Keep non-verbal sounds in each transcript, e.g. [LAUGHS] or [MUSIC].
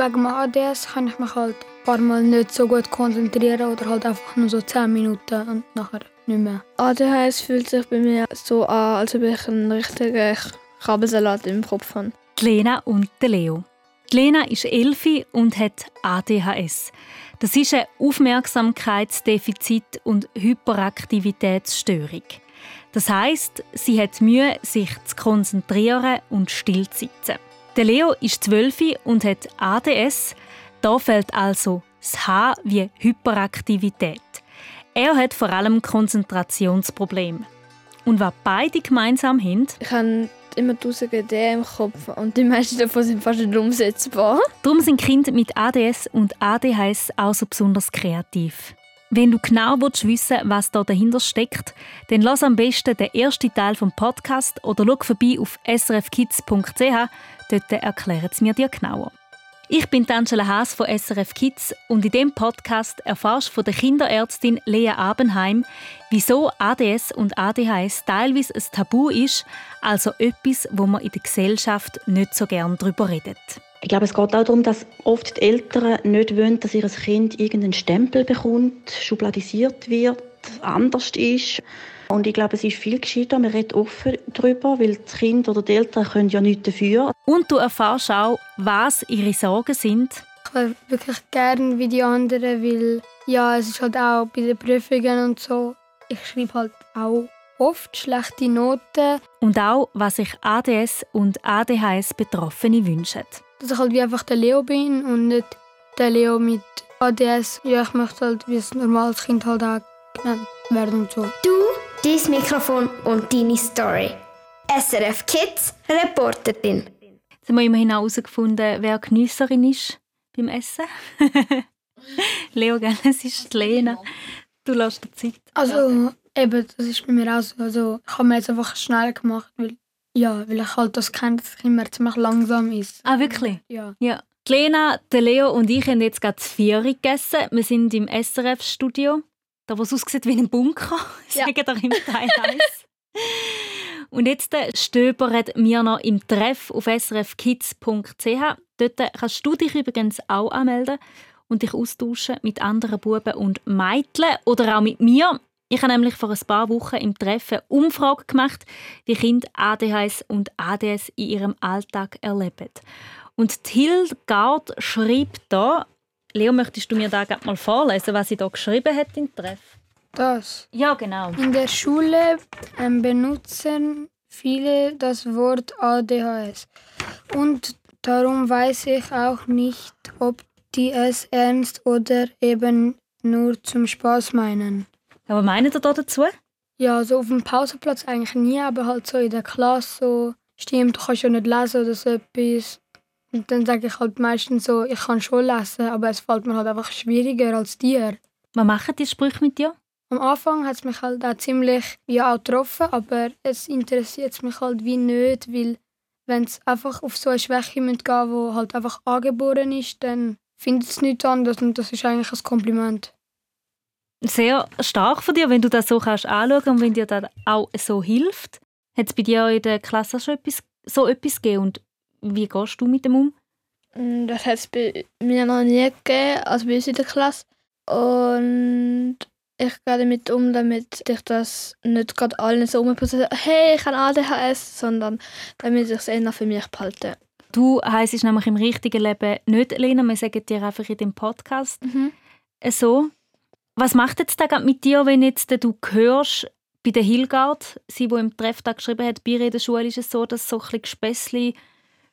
wegen dem ADS kann ich mich halt ein paar Mal nicht so gut konzentrieren oder halt einfach nur so 10 Minuten und nachher nicht mehr. ADHS fühlt sich bei mir so an, als ob ich einen richtigen Kabelsalat im Kopf habe. Die Lena und der Leo. Die Lena ist elfi und hat ADHS. Das ist eine Aufmerksamkeitsdefizit- und Hyperaktivitätsstörung. Das heißt, sie hat Mühe, sich zu konzentrieren und still zu sitzen. Der Leo ist zwölf und hat ADS. Da fällt also das H wie Hyperaktivität. Er hat vor allem Konzentrationsprobleme. Und was beide gemeinsam haben, Ich habe immer tausend Ideen im Kopf und die meisten davon sind fast nicht umsetzbar. Darum sind Kinder mit ADS und ADHS auch so besonders kreativ. Wenn du genau willst wissen was da dahinter steckt, dann lass am besten den ersten Teil vom Podcast oder schau vorbei auf srfkids.ch. Dort erklären sie mir dir genauer. Ich bin Angela Haas von SRF Kids und in diesem Podcast erfährst du von der Kinderärztin Lea Abenheim, wieso ADS und ADHS teilweise ein Tabu ist, also etwas, wo man in der Gesellschaft nicht so gern darüber redet. Ich glaube, es geht auch darum, dass oft die Eltern nicht wollen, dass ihr Kind irgendeinen Stempel bekommt, schubladisiert wird, anders ist. Und ich glaube, es ist viel gescheiter, man redet offen darüber, weil das Kind oder die Eltern können ja nichts dafür. Und du erfährst auch, was ihre Sorgen sind. Ich wäre wirklich gern wie die anderen, weil ja, es ist halt auch bei den Prüfungen und so. Ich schreibe halt auch oft schlechte Noten, Und auch, was sich ADS und ADHS-Betroffene wünschen. dass ich halt wie einfach der Leo bin und nicht der Leo mit ADS. Ja, ich möchte halt wie ein normales Kind halt auch werden und so. Du, dein Mikrofon und deine Story. SRF Kids Reporterin. Jetzt haben wir immerhin herausgefunden, wer Geniesserin ist beim Essen. [LAUGHS] Leo, gell? es ist die Lena. Du lässt dir Zeit. Also eben, das ist bei mir auch so. Also, ich habe mir jetzt einfach schnell gemacht, weil, ja, weil ich halt das kenne, dass es immer ziemlich langsam ist. Ah, wirklich? Ja. Ja. Die Lena, der Leo und ich haben jetzt gerade das Vieri gegessen. Wir sind im SRF-Studio. Da, wo es aussieht wie ein Bunker. [LAUGHS] Ja. Sagen wir im Teil 1. Und jetzt äh, stöbern wir noch im Treff auf srfkids.ch. Dort kannst du dich übrigens auch anmelden und dich austauschen mit anderen Buben und Mädchen oder auch mit mir. Ich habe nämlich vor ein paar Wochen im Treffen eine Umfrage gemacht, wie Kinder ADHS und ADS in ihrem Alltag erleben. Und die Hildegard schreibt da, Leo, möchtest du mir da gerade mal vorlesen, was sie da geschrieben hat im Treff? Das. Ja, genau. In der Schule ähm, benutzen viele das Wort ADHS. Und darum weiß ich auch nicht, ob die es ernst oder eben nur zum Spaß meinen. Aber meint ihr da dazu? Ja, so auf dem Pausenplatz eigentlich nie, aber halt so in der Klasse so, stimmt, du kannst ja nicht lesen oder so etwas. Und dann sage ich halt meistens so, ich kann schon lesen, aber es fällt mir halt einfach schwieriger als dir. Was machen die Sprüche mit dir? Am Anfang hat es mich halt auch ziemlich ja, auch getroffen, aber es interessiert mich halt wie nicht, weil wenn es einfach auf so eine Schwäche gehen die halt einfach angeboren ist, dann findet es nichts anderes und das ist eigentlich ein Kompliment. Sehr stark von dir, wenn du das so kannst anschauen und wenn dir das auch so hilft. Hat es bei dir in der Klasse schon etwas, so etwas gegeben und wie gehst du mit dem um? Mm, Das hat es bei mir noch nie gegeben, also bei uns in der Klasse. Und ich gehe damit um, damit ich das nicht gerade allen so umpusse, hey, ich habe ADHS, sondern damit ich es eher für mich behalte. Du heisst nämlich im richtigen Leben nicht Lena, wir sagen dir einfach in dem Podcast Mhm. so. Was macht jetzt gerade mit dir, wenn jetzt du hörst, bei der Hilgard, sie, die im Trefftag geschrieben hat, bei der Schule ist es so, dass so ein bisschen Gespässli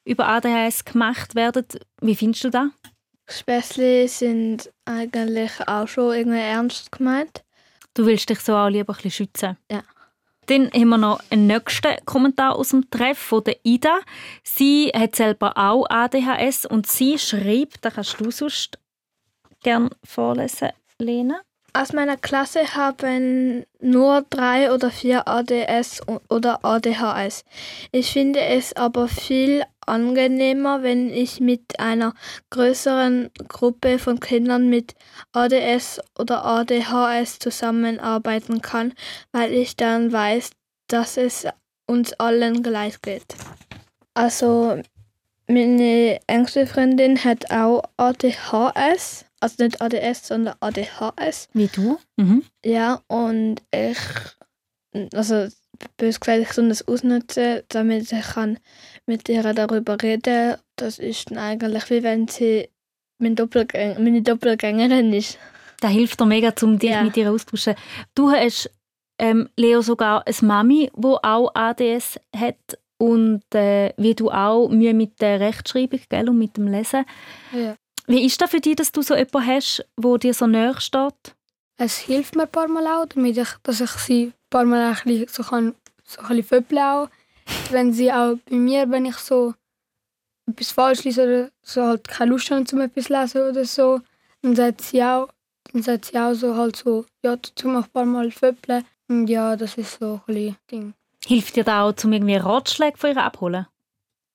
über ADHS gemacht werden. Wie findest du das? Späßli sind eigentlich auch schon irgendwie ernst gemeint. Du willst dich so auch lieber ein bisschen schützen. Ja. Dann haben wir noch einen nächsten Kommentar aus dem Treff von der Ida. Sie hat selber auch ADHS und sie schreibt, da kannst du sonst gerne vorlesen, Lena. Aus meiner Klasse haben nur drei oder vier ADS oder ADHS. Ich finde es aber viel angenehmer, wenn ich mit einer größeren Gruppe von Kindern mit ADS oder ADHS zusammenarbeiten kann, weil ich dann weiß, dass es uns allen gleich geht. Also Meine engste Freundin hat auch ADHS. Also nicht ADS, sondern ADHS. Wie du? Mhm. Ja, und ich, also bös gesagt, ich soll das ausnutzen, damit ich kann mit ihr darüber reden Das ist dann eigentlich wie wenn sie mein Doppelgäng meine Doppelgängerin ist. Das hilft dir mega, um dich Ja. mit ihr auszutauschen. Du hast, ähm, Leo, sogar eine Mami, die auch ADS hat und äh, wie du auch Mühe mit der Rechtschreibung gell, und mit dem Lesen. Ja. Wie ist das für dich, dass du so jemanden hast, der dir so näher steht? Es hilft mir ein paar Mal auch, damit ich, dass ich sie ein paar Mal ein bisschen, so kann, so ein bisschen föppeln auch. Wenn sie auch bei mir, wenn ich so etwas falsch lese oder so halt keine Lust habe, zum etwas lesen oder so, dann sagt sie auch, dann sagt sie auch so halt so, ja, dazu mach ein paar Mal föppeln. Und ja, das ist so ein bisschen Ding. Hilft dir da auch, um irgendwie Ratschläge von ihr abholen?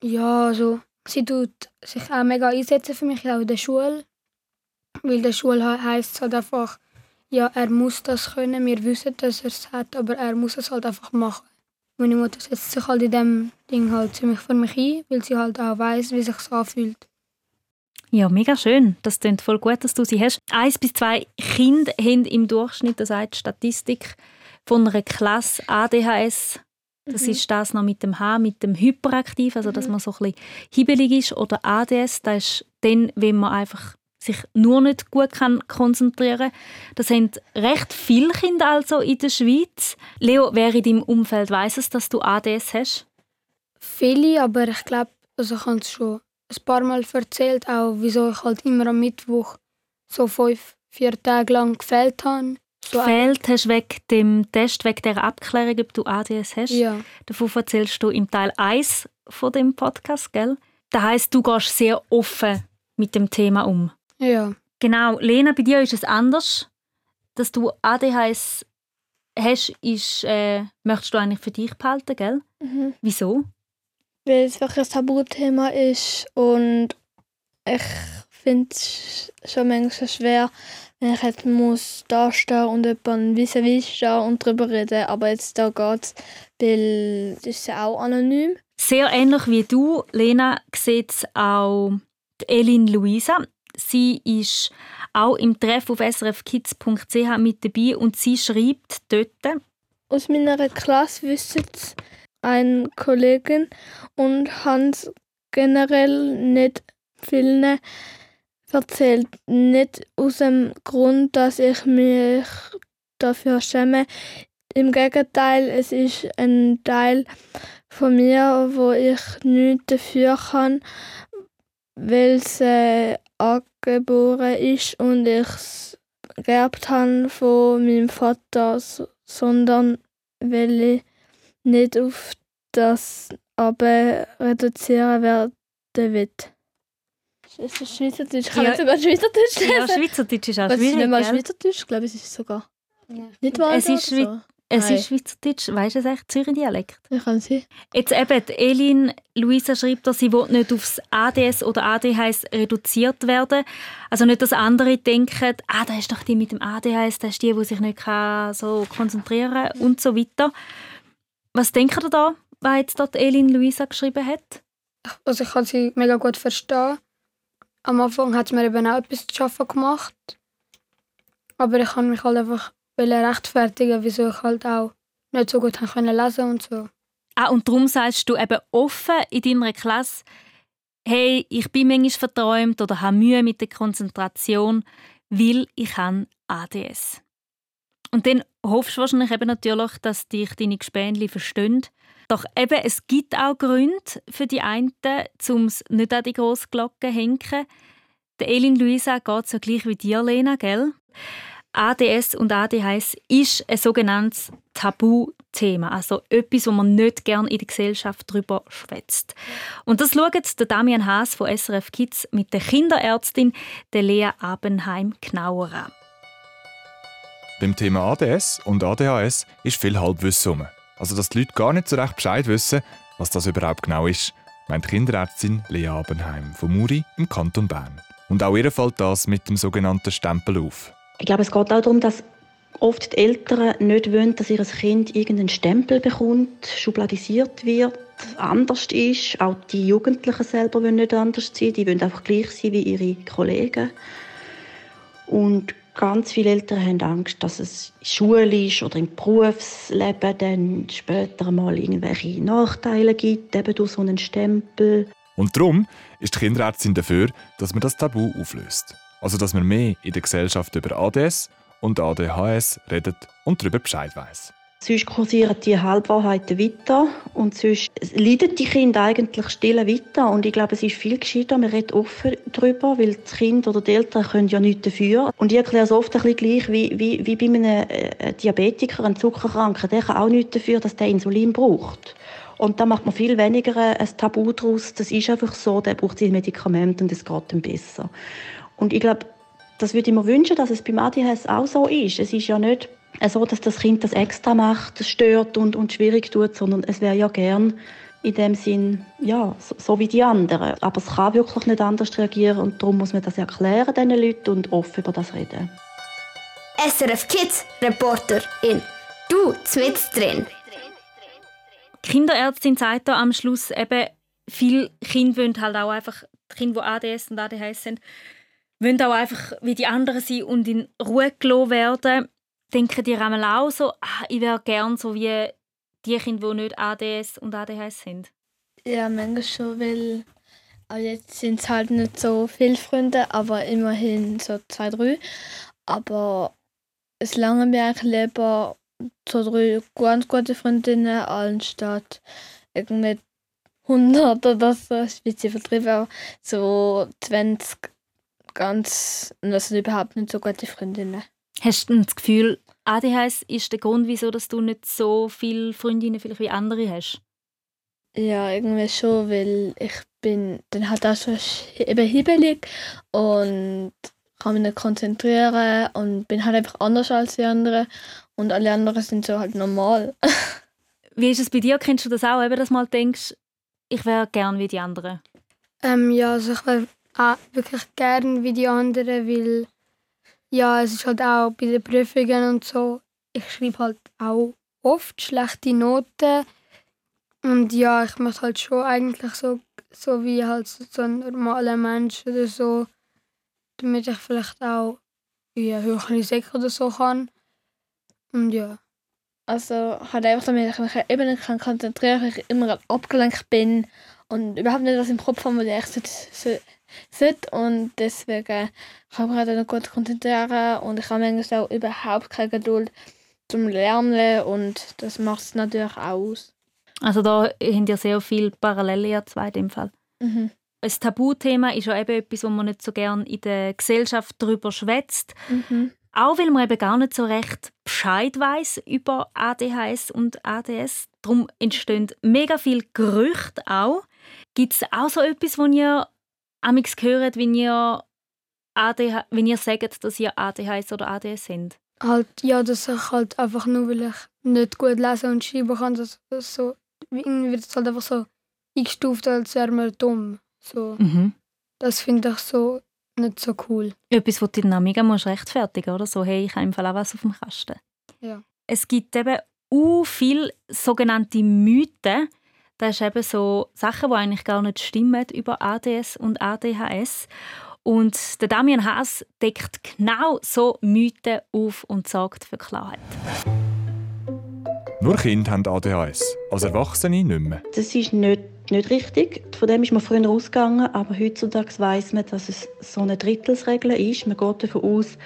Ja, also sie tut sich auch mega einsetzen für mich auch in der Schule. Weil in der Schule he- heisst es halt einfach, ja, er muss das können, wir wissen, dass er es hat, aber er muss es halt einfach machen. Meine Mutter setzt sich halt in dem Ding halt ziemlich für mich ein, weil sie halt auch weiß, wie sich anfühlt. Ja, mega schön. Das klingt voll gut, dass du sie hast. Eins bis zwei Kinder haben im Durchschnitt, das sagt die Statistik, von einer Klasse ADHS. Das ist das noch mit dem H, mit dem Hyperaktiv, also dass man so ein bisschen hibbelig ist. Oder ADS, das ist dann, wenn man einfach sich nur nicht gut kann konzentrieren Das haben recht viele Kinder also in der Schweiz. Leo, wer in deinem Umfeld weiß es, dass du ADS hast? Viele, aber ich glaube, also ich habe es schon ein paar Mal erzählt, auch wieso ich halt immer am Mittwoch so fünf, vier Tage lang gefällt habe. Gefehlt hast wegen dem Test, wegen der Abklärung, ob du ADS hast. Ja. Davon erzählst du im Teil 1 von dem Podcast, gell? Das heisst, du gehst sehr offen mit dem Thema um. Ja. Genau, Lena, bei dir ist es anders. Dass du ADHS hast, ist, äh, möchtest du eigentlich für dich behalten, gell? Mhm. Wieso? Weil es wirklich ein Tabuthema ist und ich finde es schon manchmal schwer, ich jetzt muss da stehen und jemanden vis-à-vis stehen und darüber reden. Aber jetzt da geht es, weil es ist ja auch anonym. Sehr ähnlich wie du, Lena, sieht es auch die Elin Luisa. Sie ist auch im Treff auf srfkids.ch mit dabei und sie schreibt dort, Aus meiner Klasse wissen es eine Kollegin und haben es generell nicht vielen erzählt. Nicht aus dem Grund, dass ich mich dafür schäme. Im Gegenteil, es ist ein Teil von mir, wo ich nichts dafür kann, weil es äh, angeboren ist und ich es geerbt habe von meinem Vater, so- sondern weil ich nicht auf das aber reduzieren werden will. Ist das Schweizerdeutsch? Ich kann Ja. nicht sogar Schweizerdeutsch lesen. ja, Schweizerdeutsch ist auch ist schwierig, nicht mal gell? Schweizerdeutsch? Ich glaube, es ist sogar nicht mal Es ist so. Es Nein. ist Schweizerdeutsch, weißt du es echt, Zürich-Dialekt? Ich kann sie. Jetzt eben, Elin Luisa schreibt, dass sie will nicht aufs ADS oder ADHS reduziert werden. Also nicht, dass andere denken, ah, da ist doch die mit dem ADHS, das ist die, die sich nicht kann so konzentrieren kann und so weiter. Was denkt ihr da, was jetzt dort Elin Luisa geschrieben hat? Also ich kann sie mega gut verstehen. Am Anfang hat es mir eben auch etwas zu schaffen gemacht. Aber ich kann mich halt einfach rechtfertigen, wieso ich halt auch nicht so gut können lesen und so. Ah, und darum sagst du eben offen in deiner Klasse, hey, ich bin manchmal verträumt oder habe Mühe mit der Konzentration, weil ich habe ADS. Und dann hoffst du wahrscheinlich eben natürlich, dass dich deine Gespänli verstehen. Doch eben, es gibt auch Gründe für die einen, um es nicht an die grosse Glocke hängen. Der Elin Luisa geht so gleich wie dir, Lena, gell? ADS und ADHS ist ein sogenanntes Tabuthema, also etwas, wo man nicht gern in der Gesellschaft darüber schwätzt. Und das schaut der Damian Haas von SRF Kids mit der Kinderärztin der Lea Abenheim genauer an. Beim Thema ADS und ADHS ist viel Halbwissen. Also, dass die Leute gar nicht so recht Bescheid wissen, was das überhaupt genau ist, meint Kinderärztin Lea Abenheim von Muri im Kanton Bern. Und auch ihr fällt das mit dem sogenannten Stempel auf. Ich glaube, es geht auch darum, dass oft die Eltern nicht wollen, dass ihr Kind irgendeinen Stempel bekommt, schubladisiert wird, anders ist. Auch die Jugendlichen selber wollen nicht anders sein, die wollen einfach gleich sein wie ihre Kollegen. Und ganz viele Eltern haben Angst, dass es schulisch oder im Berufsleben dann später mal irgendwelche Nachteile gibt, eben durch so einen Stempel. Und darum ist die Kinderärztin dafür, dass man das Tabu auflöst. Also, dass man mehr in der Gesellschaft über ADS und ADHS redet und darüber Bescheid weiß. Sonst kursieren die Halbwahrheiten weiter und sonst leiden die Kinder eigentlich still weiter. Und ich glaube, es ist viel gescheiter, man redet offen darüber, weil das Kind oder die Eltern können ja nichts dafür. Und ich erkläre es oft ein bisschen gleich wie, wie, wie bei einem äh, Diabetiker, einem Zuckerkranken. Der kann auch nichts dafür, dass der Insulin braucht. Und da macht man viel weniger ein Tabu daraus. Das ist einfach so, der braucht sein Medikament und es geht ihm besser. Und ich glaube, das würde ich mir wünschen, dass es beim ADHS auch so ist. Es ist ja nicht so, dass das Kind das extra macht, das stört und, und schwierig tut, sondern es wäre ja gern in dem Sinn, ja, so, so, wie die anderen. Aber es kann wirklich nicht anders reagieren und darum muss man das erklären diesen Leuten und offen über das reden. SRF Kids Reporter in Du mit drin. Die Kinderärztin sagt da am Schluss eben, viele Kinder wollen halt auch einfach, die Kinder, die ADS und ADHS sind, wollen auch einfach wie die anderen sein und in Ruhe gelassen werden. Denken die einmal auch so, ah, ich wäre gern so wie die Kinder, die nicht ADS und ADHS sind? Ja, manchmal schon, weil aber jetzt sind es halt nicht so viele Freunde, aber immerhin so zwei, drei. Aber es lange mir eigentlich lieber so drei ganz gute Freundinnen anstatt irgendwie 100 oder so, ein bisschen vertrieben, aber so 20 ganz, also überhaupt nicht so gute Freundinnen. Hast du das Gefühl, ADHS ist der Grund, wieso dass du nicht so viele Freundinnen vielleicht wie andere hast? Ja, irgendwie schon, weil ich bin dann halt auch schon eben hibbelig und kann mich nicht konzentrieren und bin halt einfach anders als die anderen und alle anderen sind so halt normal. [LAUGHS] wie ist es bei dir? Kennst du das auch, eben, dass du mal denkst, ich wäre gern wie die anderen? Ähm, ja, also ich wäre auch wirklich gern wie die anderen, weil ja, es ist halt auch bei den Prüfungen und so. Ich schreibe halt auch oft schlechte Noten. Und ja, ich möchte halt schon eigentlich so, so wie halt so ein normaler Mensch oder so, damit ich vielleicht auch eine höhere Sek oder so kann. Und ja. Also halt einfach, damit ich mich eben nicht konzentrieren kann, ich immer abgelenkt bin und überhaupt nicht was im Kopf habe, was ich so, sollte. Und deswegen kann ich mich halt nicht gut konzentrieren und ich habe manchmal auch überhaupt keine Geduld zum Lernen und das macht es natürlich auch aus. Also da haben ja sehr viele Parallelen ja zwei in dem Fall. Mhm. Ein Tabuthema ist ja eben etwas, wo man nicht so gerne in der Gesellschaft darüber schwätzt. Mhm. Auch weil man eben gar nicht so recht Bescheid weiß über ADHS und ADS. Darum entstehen mega viele Gerüchte auch. Gibt es auch so etwas, wo ihr amix gehört, wenn ihr, ADH, wenn ihr sagt, dass ihr ADHS oder ADS sind? Halt, ja, dass ich halt einfach nur, weil ich nicht gut lesen und schreiben kann, dass das so, irgendwie wird es halt einfach so eingestuft, als wäre man dumm. So. Mhm. Das finde ich so nicht so cool. Etwas, was du dann mega musst rechtfertigen oder so, hey, ich habe im Fall auch was auf dem Kasten. Ja. Es gibt eben auch viele sogenannte Mythen, das sind eben so Sachen, die eigentlich gar nicht stimmen über ADS und ADHS. Und der Damian Haas deckt genau so Mythen auf und sorgt für Klarheit. Nur Kinder haben ADHS, als Erwachsene nicht mehr. Das ist nicht, nicht richtig. Von dem ist man früher ausgegangen, aber heutzutage weiß man, dass es so eine Drittelsregel ist. Man geht davon aus,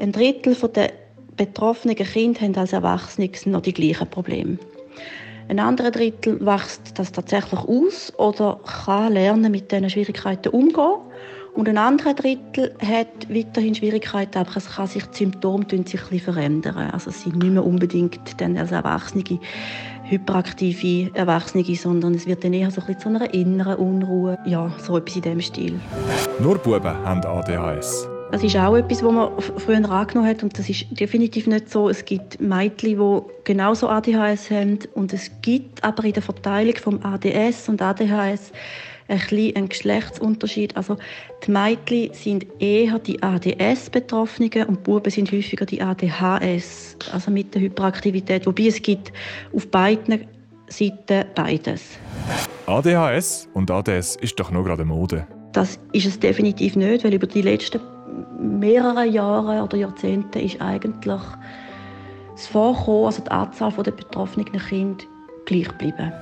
ein Drittel der betroffenen Kinder haben als Erwachsene noch die gleichen Probleme. Ein anderer Drittel wächst das tatsächlich aus oder kann lernen, mit diesen Schwierigkeiten umzugehen. Und ein anderer Drittel hat weiterhin Schwierigkeiten, aber es kann sich die Symptome sich ein verändern. Also es sind nicht mehr unbedingt dann als Erwachsene hyperaktive Erwachsene, sondern es wird dann eher so ein bisschen zu einer inneren Unruhe. Ja, so etwas in diesem Stil. Nur Buben haben ADHS. Das ist auch etwas, was man früher angenommen hat und das ist definitiv nicht so. Es gibt Mädchen, die genauso ADHS haben und es gibt aber in der Verteilung vom ADS und ADHS ein, Geschlechtsunterschied. Also die Mädchen sind eher die ADS-Betroffenen und die Buben sind häufiger die ADHS, also mit der Hyperaktivität. Wobei es gibt auf beiden Seiten beides. ADHS und ADS ist doch nur gerade Mode. Das ist es definitiv nicht, weil über die letzten mehreren Jahre oder Jahrzehnte ist eigentlich das Vorkommen, also die Anzahl der betroffenen Kinder gleich geblieben.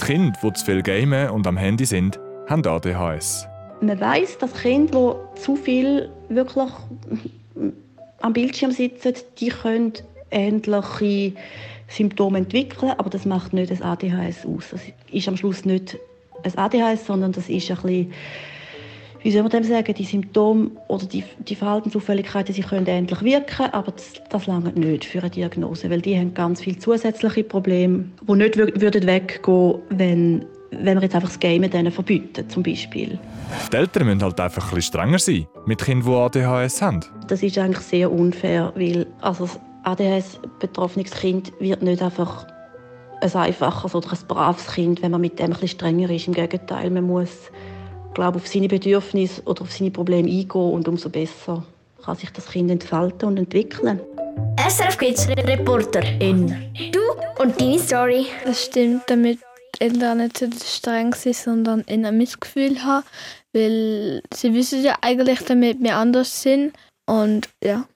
Die Kinder, die zu viel gamen und am Handy sind, haben ADHS. Man weiß, dass Kinder, die zu viel wirklich am Bildschirm sitzen, die können ähnliche Symptome entwickeln, aber das macht nicht das ADHS aus. Das ist am Schluss nicht ein ADHS, sondern das ist ein bisschen wie soll man dem sagen, die Symptome oder die, die Verhaltensauffälligkeiten, sie können ähnlich wirken, aber das, das langt nicht für eine Diagnose, weil die haben ganz viele zusätzliche Probleme, die nicht würden weggehen, wenn wenn wir jetzt einfach das Game denen verbieten, zum Beispiel. Die Eltern müssen halt einfach ein bisschen strenger sein mit Kindern, die ADHS haben. Das ist eigentlich sehr unfair, weil also das ADHS-betroffenes Kind wird nicht einfach ein einfaches oder ein braves Kind, wenn man mit dem ein bisschen strenger ist. Im Gegenteil, man muss glaube, auf seine Bedürfnisse oder auf seine Probleme eingehen und umso besser kann sich das Kind entfalten und entwickeln. SRF Kids Reporterin. Du und deine Story. Das stimmt, damit Eltern nicht so streng sind, sondern ein Missgefühl haben, weil sie wissen ja eigentlich, damit wir anders sind und ja.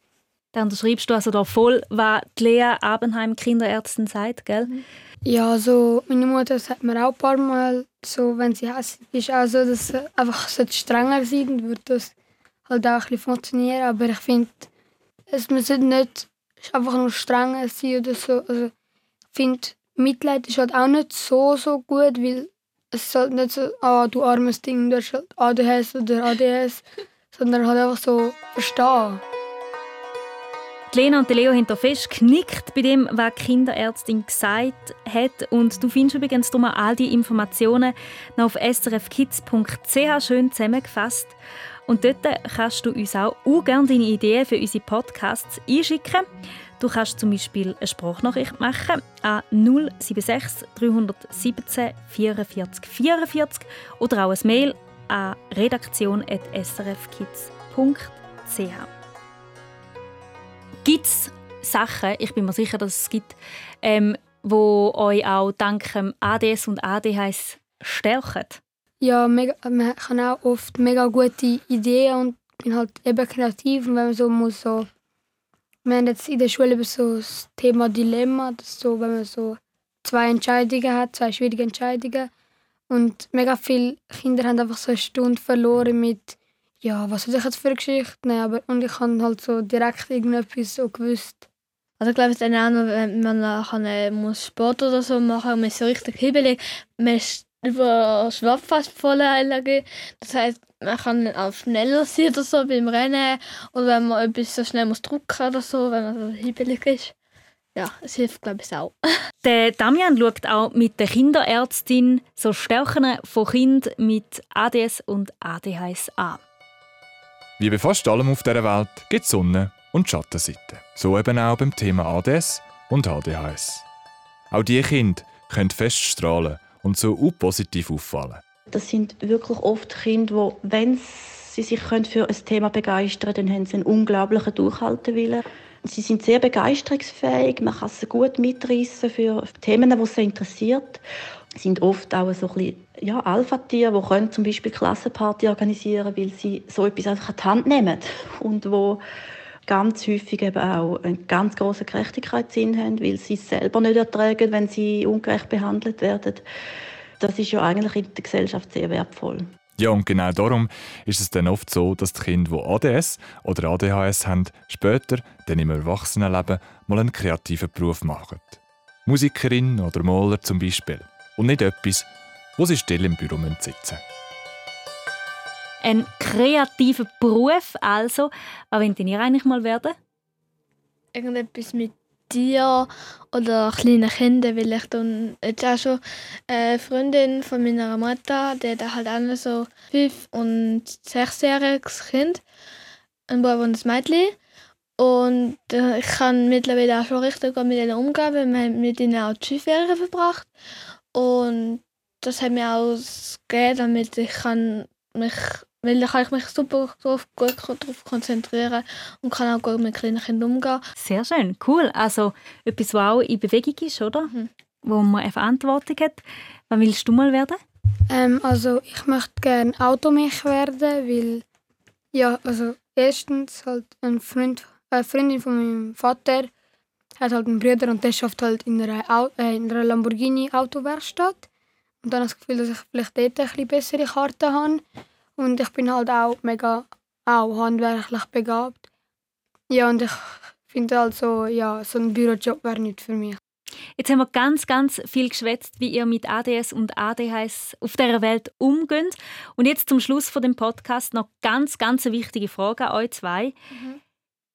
Dann schreibst du also da voll, was die Lea Abenheim Kinderärztin sagt, gell? Mhm. Ja, so meine Mutter sagt mir auch ein paar Mal, so, wenn sie hässlich ist, auch so, dass sie einfach strenger sein würde das halt auch ein bisschen funktionieren. Aber ich finde, es muss nicht einfach nur strenger sein oder so. Also, ich finde, Mitleid ist halt auch nicht so, so gut, weil es halt nicht so, ah, du armes Ding, du hast halt ADHS oder ADS, sondern halt einfach so verstehen. Die Lena und Leo haben da fest geknickt bei dem, was die Kinderärztin gesagt hat. Und du findest übrigens all die Informationen noch auf srfkids.ch schön zusammengefasst. Und dort kannst du uns auch, auch gerne deine Ideen für unsere Podcasts einschicken. Du kannst zum Beispiel eine Sprachnachricht machen an 076 317 44 44 oder auch ein Mail an redaktion.srfkids.ch. Gibt es Sachen, ich bin mir sicher, dass es gibt, ähm, wo euch auch dank dem ADS und ADHS stärken? Ja, mega, man kann auch oft mega gute Ideen und bin halt eben kreativ und wenn man so muss so wir haben jetzt in der Schule über so das Thema Dilemma, das so, wenn man so zwei Entscheidungen hat, zwei schwierige Entscheidungen und mega viele Kinder haben einfach so eine Stunde verloren mit ja, was soll ich jetzt für eine Geschichte nehmen? Aber, und ich habe halt so direkt irgendetwas so gewusst. Also ich glaube, es ist auch noch, wenn man kann, äh, muss Sport oder so machen und man ist so richtig hibbelig, man ist über Schwabfast voll Allergie. Das heißt, man kann auch schneller sein oder so beim Rennen oder wenn man etwas so schnell muss drücken oder so, wenn man so hibbelig ist. Ja, es hilft, glaube ich, auch. [LAUGHS] Der Damian schaut auch mit der Kinderärztin so Stärken von Kindern mit ADS und ADHS an. Wie bei fast allem auf dieser Welt gibt es Sonne- und Schattenseiten. So eben auch beim Thema ADS und ADHS. Auch diese Kinder können fest strahlen und so positiv auffallen. Das sind wirklich oft Kinder, die, wenn sie sich für ein Thema begeistern können, dann haben sie einen unglaublichen Durchhaltewillen. Sie sind sehr begeisterungsfähig, man kann sie gut mitreißen für Themen, die sie interessiert sind oft auch so ein bisschen, ja, Alpha-Tiere, die können zum Beispiel Klassenparty organisieren, weil sie so etwas einfach an die Hand nehmen und wo ganz häufig eben auch einen ganz großen Gerechtigkeitssinn haben, weil sie es selber nicht ertragen, wenn sie ungerecht behandelt werden. Das ist ja eigentlich in der Gesellschaft sehr wertvoll. Ja, und genau darum ist es dann oft so, dass die Kinder, die ADS oder ADHS haben, später, dann im Erwachsenenleben, mal einen kreativen Beruf machen. Musikerin oder Maler zum Beispiel und nicht etwas, wo sie still im Büro sitzen müssen. Ein kreativer Beruf also. Was wollt ihr eigentlich mal werden? Irgendetwas mit Tieren oder kleinen Kindern, weil ich dann jetzt auch schon eine Freundin von meiner Mutter, die hat halt auch so fünf- und sechsjähriges Kind, ein Bub und ein Mädchen. Und äh, ich kann mittlerweile auch schon richtig gut mit ihnen umgehen, weil wir mit ihnen auch die Skiferien verbracht. Und das hat mir auch gegeben, damit ich kann mich weil da kann ich mich super drauf, gut darauf konzentrieren und kann auch gut mit kleinen Kindern umgehen. Sehr schön, cool. Also etwas, was auch in Bewegung ist, oder? Mhm. Wo man eine Verantwortung hat. Was willst du mal werden? Ähm, also ich möchte gerne Automech werden, weil ja, also erstens halt ein Freund, eine Freundin von meinem Vater hat halt einen Bruder und der schafft halt in einer, äh, in einer Lamborghini Autowerkstatt. Und dann habe ich das Gefühl, dass ich vielleicht dort ein bisschen bessere Karten habe. Und ich bin halt auch mega auch handwerklich begabt. Ja, und ich finde also, ja, so ein Bürojob wäre nicht für mich. Jetzt haben wir ganz, ganz viel geschwätzt, wie ihr mit ADS und ADHS auf dieser Welt umgeht. Und jetzt zum Schluss von dem Podcast noch ganz, ganz wichtige Frage an euch zwei. Mhm.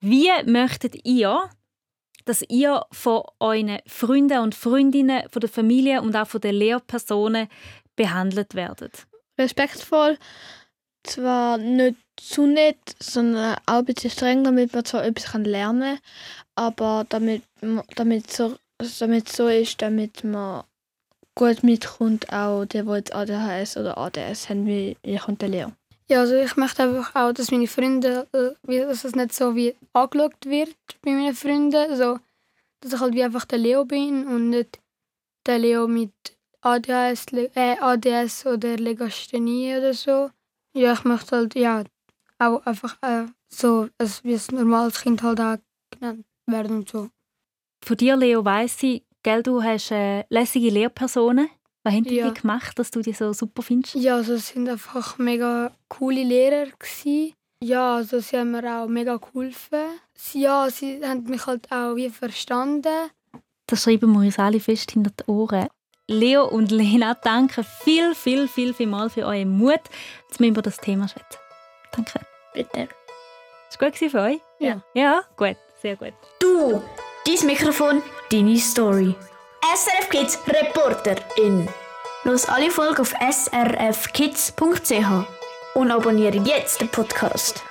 Wie möchtet ihr, dass ihr von euren Freunden und Freundinnen, von der Familie und auch von den Lehrpersonen behandelt werdet? Respektvoll, zwar nicht zu nett, sondern auch ein bisschen streng, damit man zwar etwas lernen kann, aber damit, damit, so, damit so ist, damit man gut mitkommt, auch der, der jetzt ADHS oder ADS haben, wie ich und der Leo. Ja, also ich möchte einfach auch, dass meine Freunde, äh, dass es nicht so wie angeschaut wird bei meinen Freunden, also, dass ich halt wie einfach der Leo bin und nicht der Leo mit ADHS, äh, ADS oder Legasthenie oder so. Ja, ich möchte halt ja auch einfach äh, so, also wie ein normales Kind halt auch genannt werden und so. Von dir, Leo, weiss ich, gell, du hast äh, lässige Lehrpersonen. Was haben die ja. gemacht, dass du die so super findest? Ja, also es sind einfach mega coole Lehrer gewesen. Ja, also sie haben mir auch mega geholfen. Ja, sie haben mich halt auch wie verstanden. Das schreiben wir uns alle fest hinter die Ohren. Leo und Lena, danke viel, viel, viel, viel mal für euren Mut, dass wir über das Thema schwätzen. Danke. Bitte. Ist gut für euch? Ja. Ja, gut. Sehr gut. Du, dein Mikrofon, deine Story. SRF Kids Reporterin. Los alle Folgen auf srfkids.ch und abonniere jetzt den Podcast.